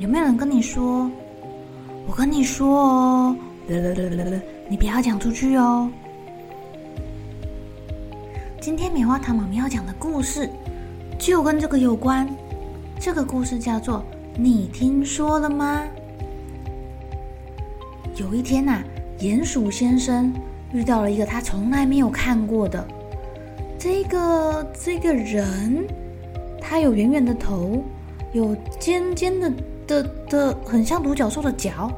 有没有人跟你说？我跟你说哦，你不要讲出去哦。今天棉花糖妈咪要讲的故事就跟这个有关。这个故事叫做《你听说了吗？》有一天呐、鼹鼠先生遇到了一个他从来没有看过的这个这个人，他有圆圆的头，有尖尖的。的的很像独角兽的脚，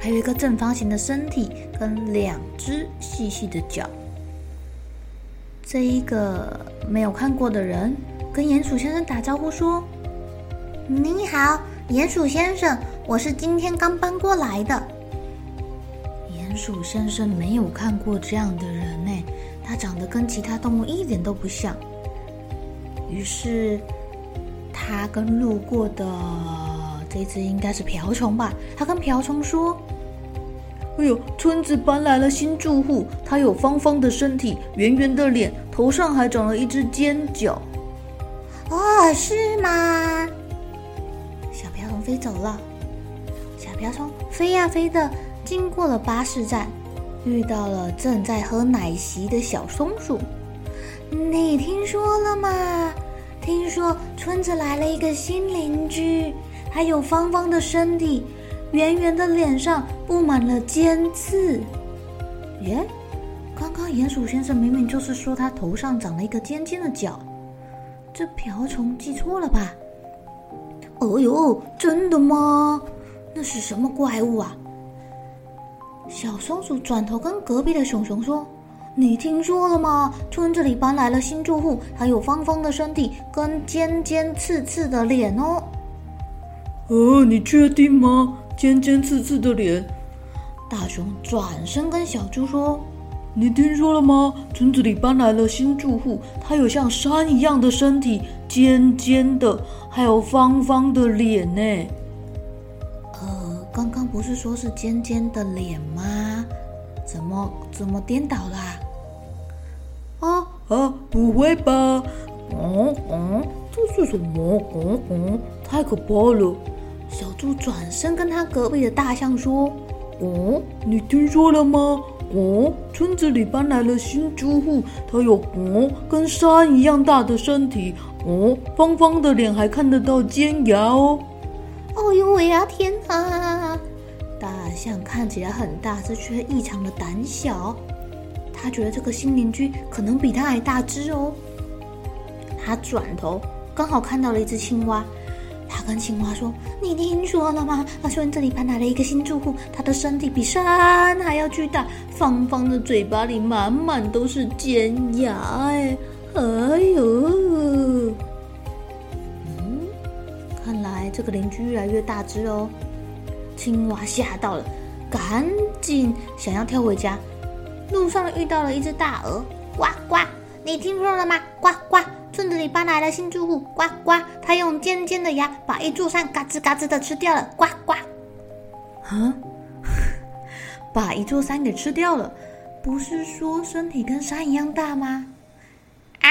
还有一个正方形的身体跟两只细细的脚。这一个没有看过的人跟鼹鼠先生打招呼说：“你好，鼹鼠先生，我是今天刚搬过来的。”鼹鼠先生没有看过这样的人呢，他长得跟其他动物一点都不像。于是他跟路过的。这只应该是瓢虫吧？他跟瓢虫说：“哎呦，村子搬来了新住户，他有方方的身体，圆圆的脸，头上还长了一只尖角。”哦，是吗？小瓢虫飞走了。小瓢虫飞呀飞的，经过了巴士站，遇到了正在喝奶昔的小松鼠。你听说了吗？听说村子来了一个新邻居。还有方方的身体，圆圆的脸上布满了尖刺。耶，刚刚鼹鼠先生明明就是说他头上长了一个尖尖的角，这瓢虫记错了吧？哦呦，真的吗？那是什么怪物啊？小松鼠转头跟隔壁的熊熊说：“你听说了吗？村子里搬来了新住户，还有方方的身体跟尖尖刺刺的脸哦。”哦，你确定吗？尖尖刺刺的脸。大熊转身跟小猪说：“你听说了吗？村子里搬来了新住户，他有像山一样的身体，尖尖的，还有方方的脸呢。”呃，刚刚不是说是尖尖的脸吗？怎么怎么颠倒了？啊啊，不会吧？嗯嗯，这是什么？嗯嗯，太可怕了！小猪转身跟他隔壁的大象说：“哦，你听说了吗？哦，村子里搬来了新住户，他有哦跟山一样大的身体，哦，方方的脸，还看得到尖牙哦。”哦呦喂呀，天啊！大象看起来很大，只却异常的胆小。他觉得这个新邻居可能比他还大只哦。他转头刚好看到了一只青蛙。他跟青蛙说：“你听说了吗？他说这里搬来了一个新住户，他的身体比山还要巨大，方方的嘴巴里满满都是尖牙。哎，哎呦！嗯，看来这个邻居越来越大只哦。青蛙吓到了，赶紧想要跳回家。路上遇到了一只大鹅，呱呱，你听说了吗？呱呱。”村子里搬来了新住户，呱呱！他用尖尖的牙把一座山嘎吱嘎吱的吃掉了，呱呱！啊，把一座山给吃掉了，不是说身体跟山一样大吗？啊！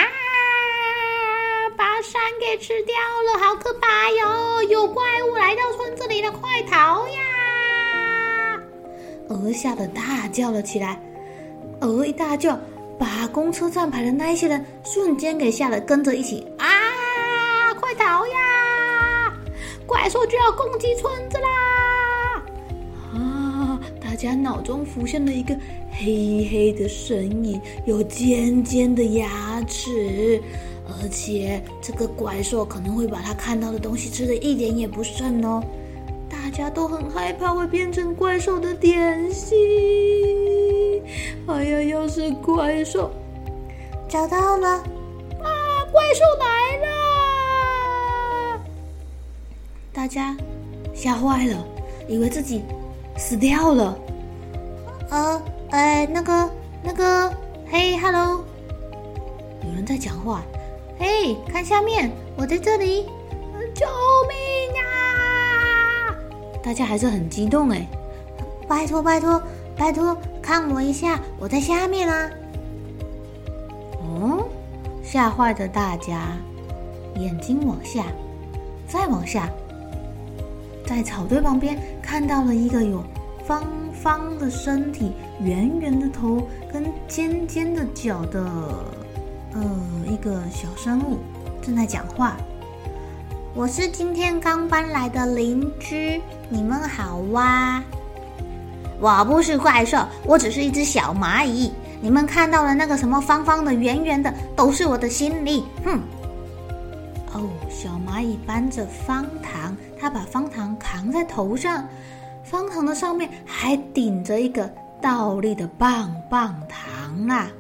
把山给吃掉了，好可怕哟！有怪物来到村子里了，快逃呀！鹅吓得大叫了起来，鹅一大叫。把公车站牌的那一些人瞬间给吓得跟着一起啊！快逃呀！怪兽就要攻击村子啦！啊！大家脑中浮现了一个黑黑的身影，有尖尖的牙齿，而且这个怪兽可能会把他看到的东西吃的一点也不剩哦。大家都很害怕会变成怪兽的点心。哎呀，要是怪兽找到了啊！怪兽来了！大家吓坏了，以为自己死掉了。呃，哎，那个，那个，嘿哈喽，有人在讲话。嘿，看下面，我在这里，救命啊！大家还是很激动哎，拜托，拜托，拜托，看我一下，我在下面啊。哦，吓坏的大家，眼睛往下，再往下，在草堆旁边看到了一个有方方的身体、圆圆的头跟尖尖的角的。呃，一个小生物正在讲话。我是今天刚搬来的邻居，你们好哇！我不是怪兽，我只是一只小蚂蚁。你们看到了那个什么方方的、圆圆的，都是我的行李。哼！哦，小蚂蚁搬着方糖，它把方糖扛在头上，方糖的上面还顶着一个倒立的棒棒糖啊！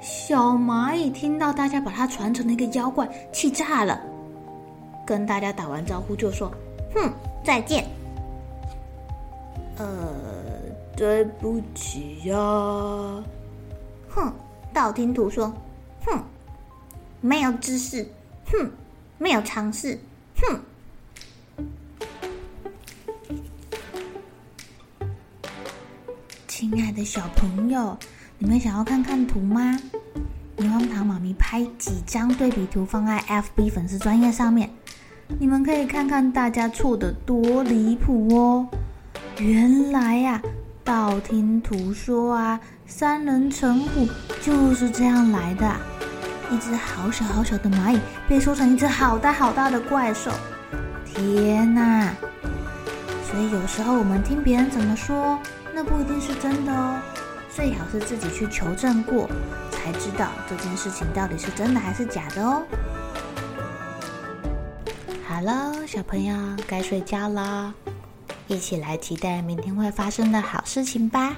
小蚂蚁听到大家把它传成了一个妖怪，气炸了，跟大家打完招呼就说：“哼，再见。”呃，对不起呀。哼，道听途说，哼，没有知识，哼，没有尝试，哼。亲爱的小朋友。你们想要看看图吗？棉花糖妈咪拍几张对比图放在 FB 粉丝专页上面，你们可以看看大家错得多离谱哦。原来呀、道听途说啊，三人成虎就是这样来的。一只好小好小的蚂蚁被说成一只好大好大的怪兽，天哪！所以有时候我们听别人怎么说，那不一定是真的哦。最好是自己去求证过，才知道这件事情到底是真的还是假的哦。好了，小朋友该睡觉了，一起来期待明天会发生的好事情吧。